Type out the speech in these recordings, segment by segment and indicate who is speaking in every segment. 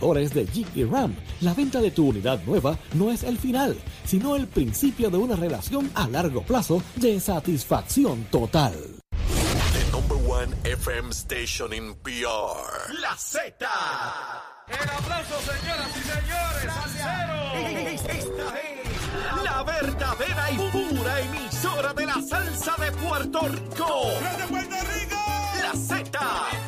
Speaker 1: de Jeep y Ram, la venta de tu unidad nueva no es el final, sino el principio de una relación a largo plazo de satisfacción total.
Speaker 2: The number one FM station in PR.
Speaker 3: La Z. El aplauso, señoras y señores, al cero. Esta es la verdadera y pura emisora de la salsa de Puerto Rico.
Speaker 4: de Puerto Rico!
Speaker 3: La Z.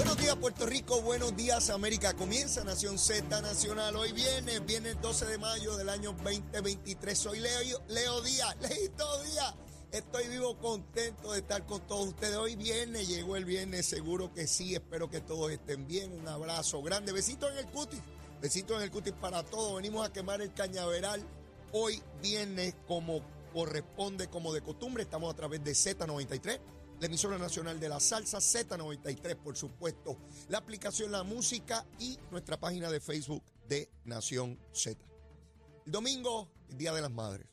Speaker 4: Buenos días Puerto Rico, buenos días América. Comienza Nación Z Nacional. Hoy viene, viene el 12 de mayo del año 2023. Soy Leo, Leo Díaz, Leito Díaz. Estoy vivo, contento de estar con todos ustedes. Hoy viene, llegó el viernes, seguro que sí. Espero que todos estén bien. Un abrazo grande. Besitos en el cutis. Besitos en el cutis para todos. Venimos a quemar el cañaveral. Hoy viene como corresponde, como de costumbre. Estamos a través de Z93 la emisora nacional de la salsa Z93, por supuesto, la aplicación La Música y nuestra página de Facebook de Nación Z. El domingo, el Día de las Madres.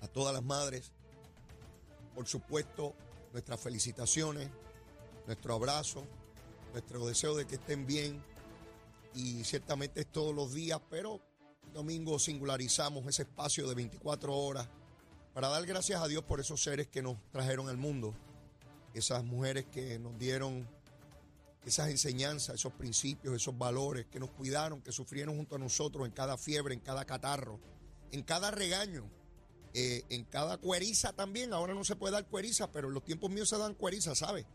Speaker 4: A todas las madres, por supuesto, nuestras felicitaciones, nuestro abrazo, nuestro deseo de que estén bien y ciertamente es todos los días, pero domingo singularizamos ese espacio de 24 horas para dar gracias a Dios por esos seres que nos trajeron al mundo esas mujeres que nos dieron esas enseñanzas, esos principios, esos valores, que nos cuidaron, que sufrieron junto a nosotros en cada fiebre, en cada catarro, en cada regaño, eh, en cada cueriza también. Ahora no se puede dar cueriza, pero en los tiempos míos se dan cueriza, ¿sabes?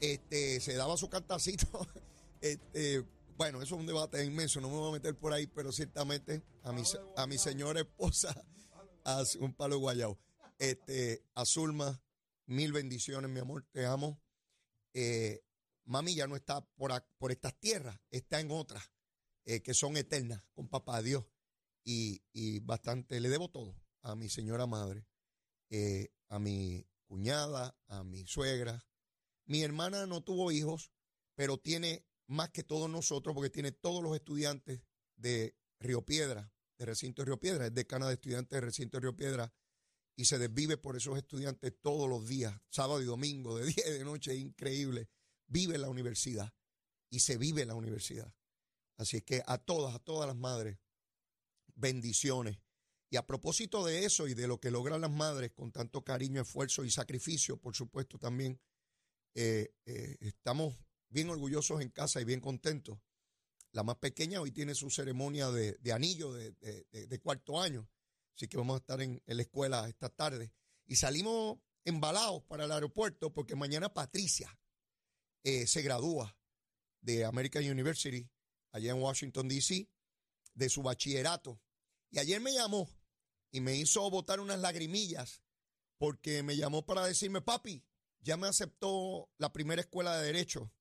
Speaker 4: Este, se daba su cantacito. este, bueno, eso es un debate inmenso, no me voy a meter por ahí, pero ciertamente a mi, a mi señora esposa, a un palo guayao, este, a Zulma, Mil bendiciones, mi amor, te amo. Eh, mami ya no está por, por estas tierras, está en otras eh, que son eternas con papá Dios. Y, y, bastante, le debo todo a mi señora madre, eh, a mi cuñada, a mi suegra. Mi hermana no tuvo hijos, pero tiene más que todos nosotros, porque tiene todos los estudiantes de Río Piedra, de recinto de Río Piedra, es decana de estudiantes de recinto de Río Piedra y se desvive por esos estudiantes todos los días, sábado y domingo, de día y de noche, increíble. Vive la universidad y se vive la universidad. Así es que a todas, a todas las madres, bendiciones. Y a propósito de eso y de lo que logran las madres con tanto cariño, esfuerzo y sacrificio, por supuesto también, eh, eh, estamos bien orgullosos en casa y bien contentos. La más pequeña hoy tiene su ceremonia de, anillo de cuarto año. Así que vamos a estar en, la escuela esta tarde. Y salimos embalados para el aeropuerto porque mañana Patricia eh, se gradúa de American University allá en Washington, D.C., de su bachillerato. Y ayer me llamó y me hizo botar unas lagrimillas porque me llamó para decirme, papi, ya me aceptó la primera escuela de derecho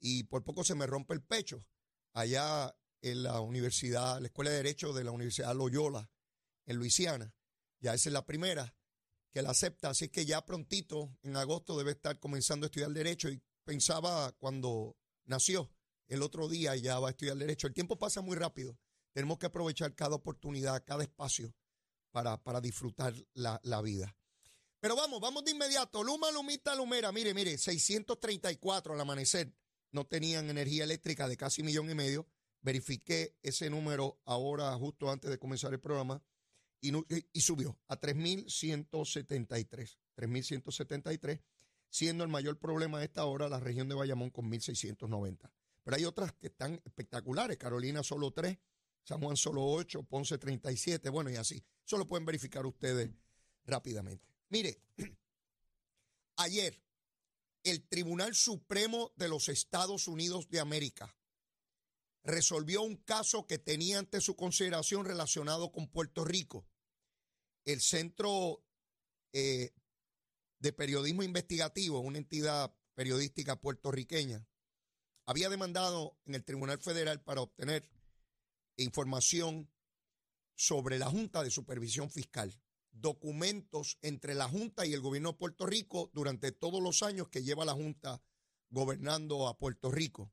Speaker 4: y por poco se me rompe el pecho allá en la universidad, la escuela de derecho de la Universidad Loyola en Luisiana. Ya esa es la primera que la acepta, así que ya prontito, en agosto, debe estar comenzando a estudiar Derecho y pensaba cuando nació, el otro día ya va a estudiar Derecho. El tiempo pasa muy rápido, tenemos que aprovechar cada oportunidad, cada espacio para, para disfrutar la, la vida. Pero vamos, vamos de inmediato. Luma, Lumita, Lumera. Mire, mire, 634 al amanecer. No tenían energía eléctrica de casi millón y medio. Verifiqué ese número ahora, justo antes de comenzar el programa y, subió a 3.173. 3.173, siendo el mayor problema a esta hora la región de Bayamón con 1.690. Pero hay otras que están espectaculares. Carolina solo 3, San Juan solo 8, Ponce 37, bueno, y así. Eso lo pueden verificar ustedes rápidamente. Mire, ayer el Tribunal Supremo de los Estados Unidos de América resolvió un caso que tenía ante su consideración relacionado con Puerto Rico. El Centro eh, de Periodismo Investigativo, una entidad periodística puertorriqueña, había demandado en el Tribunal Federal para obtener información sobre la Junta de Supervisión Fiscal, documentos entre la Junta y el gobierno de Puerto Rico durante todos los años que lleva la Junta gobernando a Puerto Rico.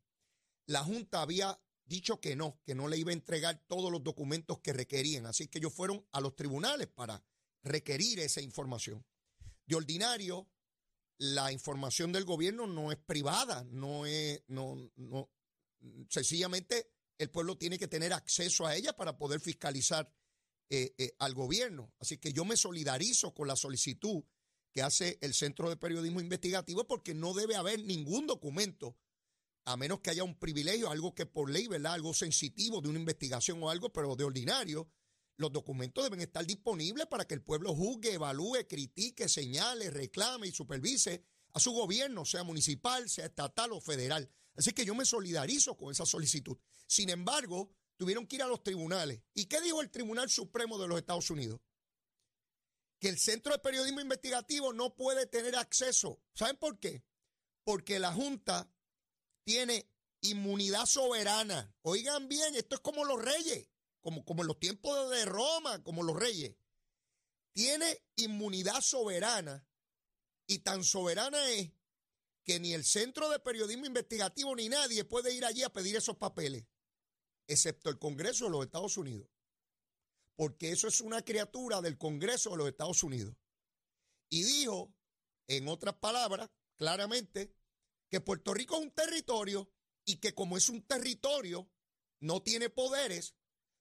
Speaker 4: La Junta había dicho que no, que no le iba a entregar todos los documentos que requerían, así que ellos fueron a los tribunales para requerir esa información. De ordinario, la información del gobierno no es privada, no es, no, no, sencillamente el pueblo tiene que tener acceso a ella para poder fiscalizar eh, eh, al gobierno. Así que yo me solidarizo con la solicitud que hace el Centro de Periodismo Investigativo porque no debe haber ningún documento, a menos que haya un privilegio, algo que por ley, ¿verdad? Algo sensitivo de una investigación o algo, pero de ordinario, los documentos deben estar disponibles para que el pueblo juzgue, evalúe, critique, señale, reclame y supervise a su gobierno, sea municipal, sea estatal o federal. Así que yo me solidarizo con esa solicitud. Sin embargo, tuvieron que ir a los tribunales. ¿Y qué dijo el Tribunal Supremo de los Estados Unidos? Que el Centro de Periodismo Investigativo no puede tener acceso. ¿Saben por qué? Porque la Junta tiene inmunidad soberana. Oigan bien, esto es como los reyes como, como en los tiempos de Roma, como los reyes, tiene inmunidad soberana y tan soberana es que ni el Centro de Periodismo Investigativo ni nadie puede ir allí a pedir esos papeles, excepto el Congreso de los Estados Unidos. Porque eso es una criatura del Congreso de los Estados Unidos. Y dijo, en otras palabras, claramente, que Puerto Rico es un territorio y que como es un territorio, no tiene poderes,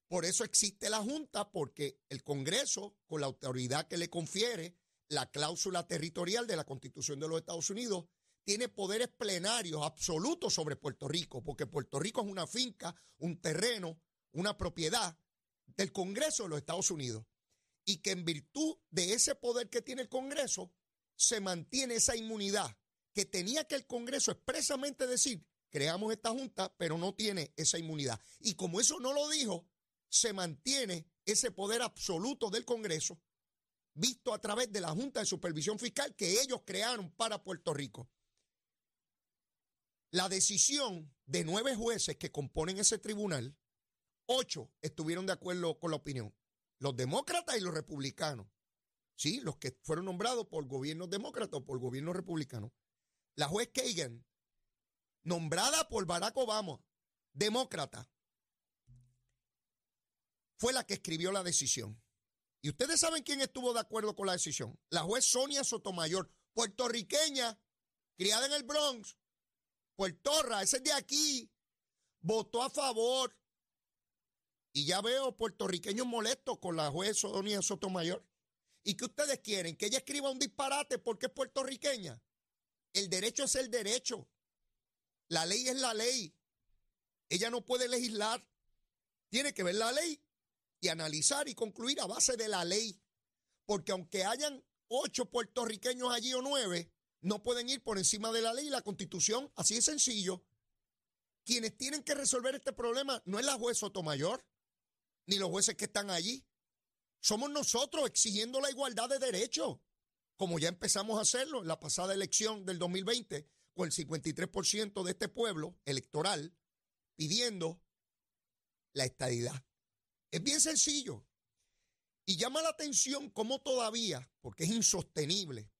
Speaker 4: por eso existe la Junta, porque el Congreso, con la autoridad que le confiere la cláusula territorial de la Constitución de los Estados Unidos, tiene poderes plenarios absolutos sobre Puerto Rico, porque Puerto Rico es una finca, un terreno, una propiedad del Congreso de los Estados Unidos. Y que en virtud de ese poder que tiene el Congreso, se mantiene esa inmunidad que tenía que el Congreso expresamente decir, creamos esta junta, pero no tiene esa inmunidad. Y como eso no lo dijo, se mantiene ese poder absoluto del Congreso, visto a través de la Junta de Supervisión Fiscal que ellos crearon para Puerto Rico. La decisión de nueve jueces que componen ese tribunal, ocho estuvieron de acuerdo con la opinión, los demócratas y los republicanos. Sí, los que fueron nombrados por gobiernos demócratas o por gobiernos republicanos. La juez Kagan, nombrada por Barack Obama, demócrata, fue la que escribió la decisión. Y ustedes saben quién estuvo de acuerdo con la decisión. La juez Sonia Sotomayor, puertorriqueña, criada en el Bronx, Puertorra, ese es de aquí, votó a favor. Y ya veo puertorriqueños molestos con la juez Sonia Sotomayor. ¿Y qué ustedes quieren? ¿Que ella escriba un disparate porque es puertorriqueña? El derecho es el derecho. La ley es la ley. Ella no puede legislar. Tiene que ver la ley y analizar y concluir a base de la ley. Porque aunque hayan ocho puertorriqueños allí o nueve, no pueden ir por encima de la ley y la constitución. Así de sencillo. Quienes tienen que resolver este problema no es la juez Sotomayor, ni los jueces que están allí. Somos nosotros exigiendo la igualdad de derechos, como ya empezamos a hacerlo en la pasada elección del 2020, con el 53% de este pueblo electoral pidiendo la estadidad. Es bien sencillo. Y llama la atención cómo todavía, porque es insostenible,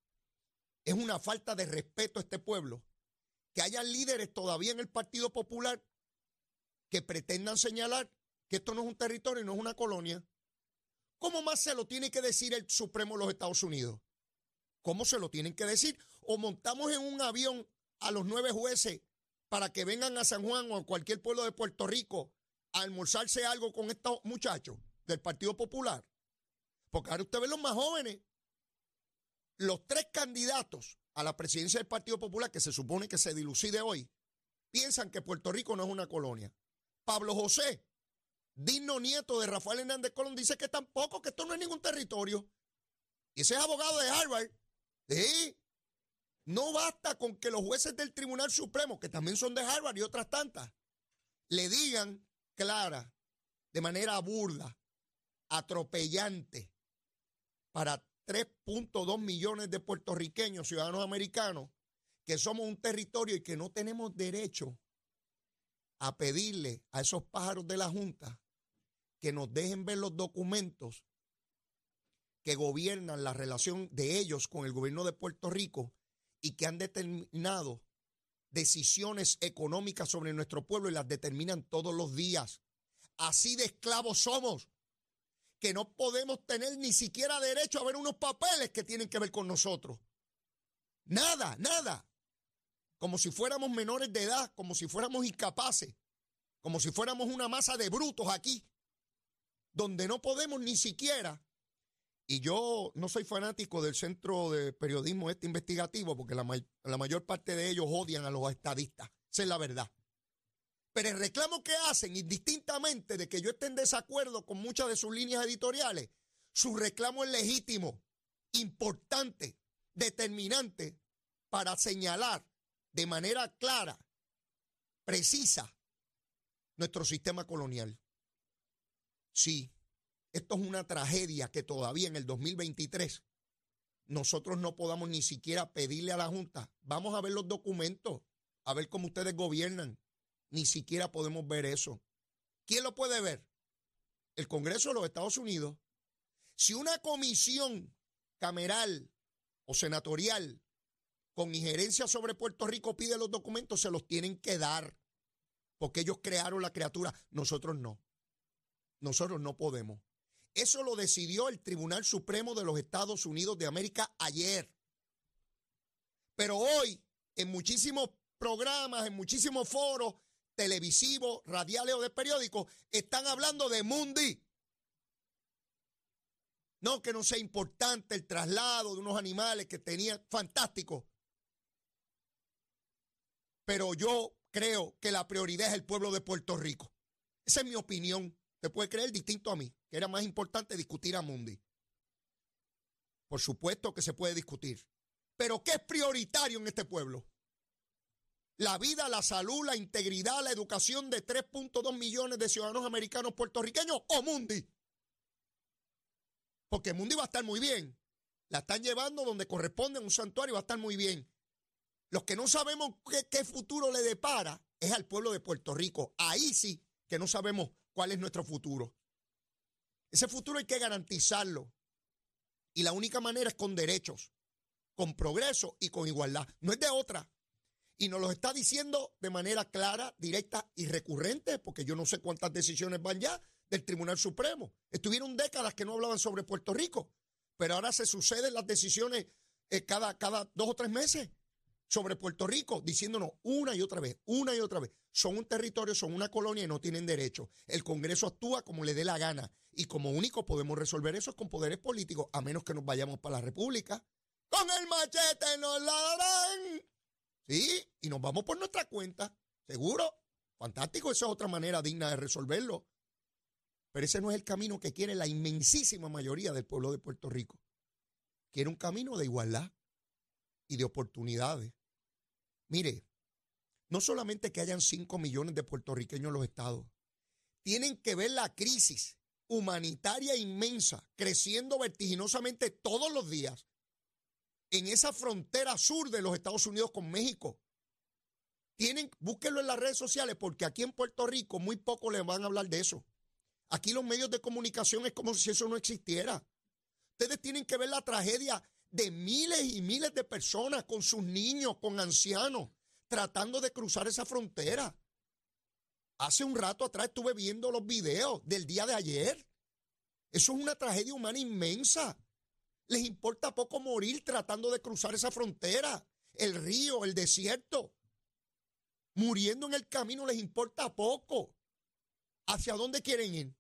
Speaker 4: es una falta de respeto a este pueblo, que haya líderes todavía en el Partido Popular que pretendan señalar que esto no es un territorio, no es una colonia. ¿Cómo más se lo tiene que decir el Supremo de los Estados Unidos? ¿Cómo se lo tienen que decir? O montamos en un avión a los nueve jueces para que vengan a San Juan o a cualquier pueblo de Puerto Rico almorzarse algo con estos muchachos del Partido Popular. Porque ahora usted ve los más jóvenes. Los tres candidatos a la presidencia del Partido Popular, que se supone que se dilucide hoy, piensan que Puerto Rico no es una colonia. Pablo José, digno nieto de Rafael Hernández Colón, dice que tampoco, que esto no es ningún territorio. Y ese es abogado de Harvard. Sí. No basta con que los jueces del Tribunal Supremo, que también son de Harvard y otras tantas, le digan clara, de manera burda, atropellante, para 3.2 millones de puertorriqueños, ciudadanos americanos, que somos un territorio y que no tenemos derecho a pedirle a esos pájaros de la Junta que nos dejen ver los documentos que gobiernan la relación de ellos con el gobierno de Puerto Rico y que han determinado decisiones económicas sobre nuestro pueblo y las determinan todos los días. Así de esclavos somos, que no podemos tener ni siquiera derecho a ver unos papeles que tienen que ver con nosotros. Nada, nada. Como si fuéramos menores de edad, como si fuéramos incapaces, como si fuéramos una masa de brutos aquí, donde no podemos ni siquiera y yo no soy fanático del centro de periodismo este investigativo porque la, la, mayor parte de ellos odian a los estadistas. Esa es la verdad. Pero el reclamo que hacen, indistintamente de que yo esté en desacuerdo con muchas de sus líneas editoriales, su reclamo es legítimo, importante, determinante para señalar de manera clara, precisa, nuestro sistema colonial. Sí, esto es una tragedia que todavía en el 2023 nosotros no podamos ni siquiera pedirle a la Junta, vamos a ver los documentos, a ver cómo ustedes gobiernan. Ni siquiera podemos ver eso. ¿Quién lo puede ver? El Congreso de los Estados Unidos. Si una comisión cameral o senatorial con injerencia sobre Puerto Rico pide los documentos, se los tienen que dar, porque ellos crearon la criatura, nosotros no. Nosotros no podemos. Eso lo decidió el Tribunal Supremo de los Estados Unidos de América ayer. Pero hoy, en muchísimos programas, en muchísimos foros televisivos, radiales o de periódicos, están hablando de Mundi. No que no sea importante el traslado de unos animales que tenían fantástico. Pero yo creo que la prioridad es el pueblo de Puerto Rico. Esa es mi opinión. Te puede creer distinto a mí que era más importante discutir a Mundi. Por supuesto que se puede discutir. Pero ¿qué es prioritario en este pueblo? La vida, la salud, la integridad, la educación de 3.2 millones de ciudadanos americanos puertorriqueños o Mundi. Porque Mundi va a estar muy bien. La están llevando donde corresponde un santuario, va a estar muy bien. Los que no sabemos qué, qué futuro le depara es al pueblo de Puerto Rico. Ahí sí que no sabemos cuál es nuestro futuro. Ese futuro hay que garantizarlo. Y la única manera es con derechos, con progreso y con igualdad. No es de otra. Y nos lo está diciendo de manera clara, directa y recurrente, porque yo no sé cuántas decisiones van ya del Tribunal Supremo. Estuvieron décadas que no hablaban sobre Puerto Rico, pero ahora se suceden las decisiones eh, cada, cada dos o tres meses sobre Puerto Rico, diciéndonos una y otra vez, una y otra vez, son un territorio, son una colonia y no tienen derecho. El Congreso actúa como le dé la gana y como único podemos resolver eso es con poderes políticos, a menos que nos vayamos para la República. Con el machete nos la darán. Sí, y nos vamos por nuestra cuenta, seguro. Fantástico, esa es otra manera digna de resolverlo. Pero ese no es el camino que quiere la inmensísima mayoría del pueblo de Puerto Rico. Quiere un camino de igualdad y de oportunidades. Mire, no solamente que hayan 5 millones de puertorriqueños en los estados, tienen que ver la crisis humanitaria inmensa creciendo vertiginosamente todos los días en esa frontera sur de los Estados Unidos con México. Tienen, búsquenlo en las redes sociales porque aquí en Puerto Rico muy poco les van a hablar de eso. Aquí los medios de comunicación es como si eso no existiera. Ustedes tienen que ver la tragedia de miles y miles de personas con sus niños, con ancianos, tratando de cruzar esa frontera. Hace un rato atrás estuve viendo los videos del día de ayer. Eso es una tragedia humana inmensa. Les importa poco morir tratando de cruzar esa frontera, el río, el desierto. Muriendo en el camino les importa poco. ¿Hacia dónde quieren ir?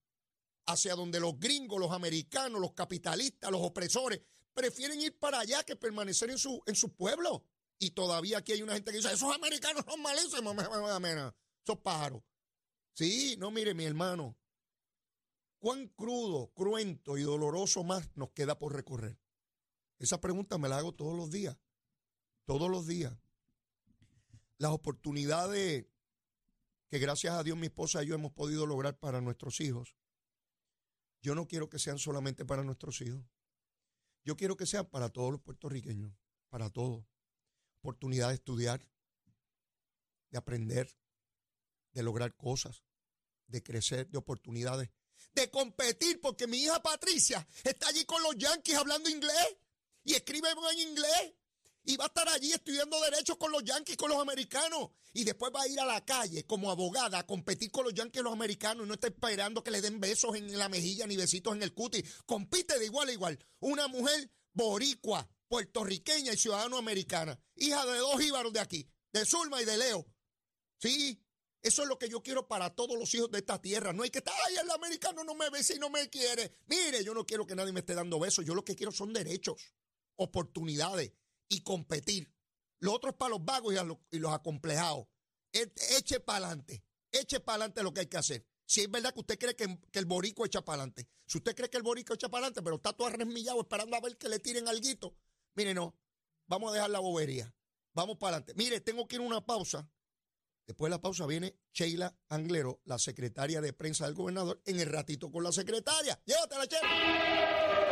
Speaker 4: Hacia donde los gringos, los americanos, los capitalistas, los opresores prefieren ir para allá que permanecer en su, en su pueblo. Y todavía aquí hay una gente que dice, esos americanos son malísimos, esos pájaros. Sí, no, mire, mi hermano, cuán crudo, cruento y doloroso más nos queda por recorrer. Esa pregunta me la hago todos los días, todos los días. Las oportunidades que gracias a Dios mi esposa y yo hemos podido lograr para nuestros hijos, yo no quiero que sean solamente para nuestros hijos. Yo quiero que sean para todos los puertorriqueños, para todos. Oportunidad de estudiar, de aprender, de lograr cosas, de crecer, de oportunidades, de competir, porque mi hija Patricia está allí con los Yankees hablando inglés y escribe en inglés. Y va a estar allí estudiando derechos con los Yankees, con los americanos. Y después va a ir a la calle como abogada a competir con los Yankees y los americanos. Y no está esperando que le den besos en la mejilla ni besitos en el cuti. Compite de igual a igual. Una mujer boricua, puertorriqueña y ciudadano americana. Hija de dos íbaros de aquí, de Zulma y de Leo. Sí, eso es lo que yo quiero para todos los hijos de esta tierra. No hay que estar, ay, el americano no me besa y no me quiere. Mire, yo no quiero que nadie me esté dando besos. Yo lo que quiero son derechos, oportunidades y competir. Lo otro es para los vagos y, los acomplejados. E, eche para adelante. Eche para adelante lo que hay que hacer. Si es verdad que usted cree que, el borico echa para adelante. Si usted cree que el borico echa para adelante, pero está todo arremillado esperando a ver que le tiren alguito. Mire, no. Vamos a dejar la bobería. Vamos para adelante. Mire, tengo que ir a una pausa. Después de la pausa viene Sheila Anglero, la secretaria de prensa del gobernador, en el ratito con la secretaria. Llévatela, Sheila.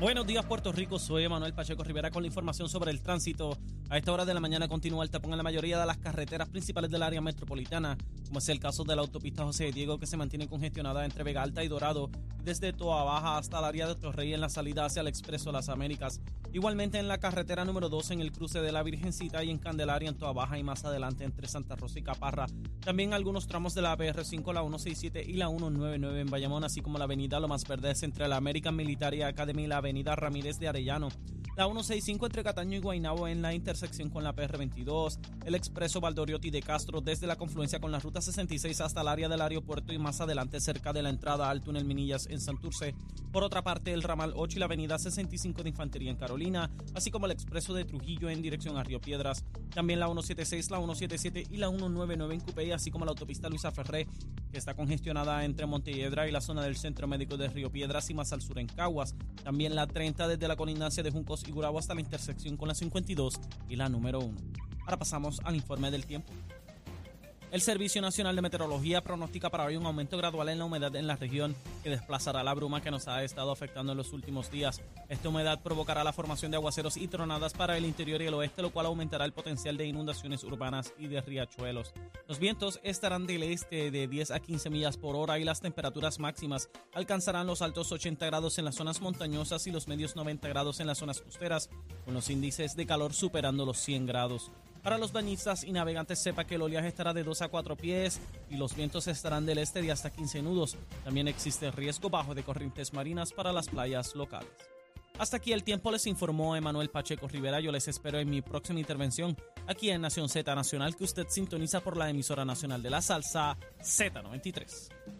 Speaker 5: Buenos días, Puerto Rico. Soy Manuel Pacheco Rivera con la información sobre el tránsito. A esta hora de la mañana continúa el tapón en la mayoría de las carreteras principales del área metropolitana, como es el caso de la autopista José Diego, que se mantiene congestionada entre Vega Alta y Dorado, desde Toa Baja hasta el área de Torrey en la salida hacia el Expreso Las Américas. Igualmente en la carretera número 2 en el cruce de la Virgencita y en Candelaria en Toa Baja y más adelante entre Santa Rosa y Caparra. También algunos tramos de la PR5, la 167 y la 199 en Bayamón, así como la avenida Lo Más entre la American Military Academy y la avenida Ramírez de Arellano. La 165 entre Cataño y Guaynabo en la intersección con la PR22. El expreso Valdoriotti de Castro desde la confluencia con la ruta 66 hasta el área del aeropuerto y más adelante cerca de la entrada al túnel Minillas en Santurce. Por otra parte, el ramal 8 y la avenida 65 de Infantería en Carolina, así como el expreso de Trujillo en dirección a Río Piedras. También la 176, la 177 y la 199 en Cupey, así como la autopista Luisa Ferré, que está congestionada entre Montelledra y la zona del Centro Médico de Río Piedras y más al sur en Caguas. También la 30 desde la colindancia de Juncos y Gurabo hasta la intersección con la 52 y la número 1. Ahora pasamos al informe del tiempo. El Servicio Nacional de Meteorología pronostica para hoy un aumento gradual en la humedad en la región que desplazará la bruma que nos ha estado afectando en los últimos días. Esta humedad provocará la formación de aguaceros y tronadas para el interior y el oeste, lo cual aumentará el potencial de inundaciones urbanas y de riachuelos. Los vientos estarán del este de 10 a 15 millas por hora y las temperaturas máximas alcanzarán los altos 80 grados en las zonas montañosas y los medios 90 grados en las zonas costeras, con los índices de calor superando los 100 grados. Para los bañistas y navegantes sepa que el oleaje estará de 2 a 4 pies y los vientos estarán del este de hasta 15 nudos. También existe riesgo bajo de corrientes marinas para las playas locales. Hasta aquí el tiempo les informó Emanuel Pacheco Rivera. Yo les espero en mi próxima intervención aquí en Nación Z Nacional que usted sintoniza por la emisora nacional de la salsa Z93.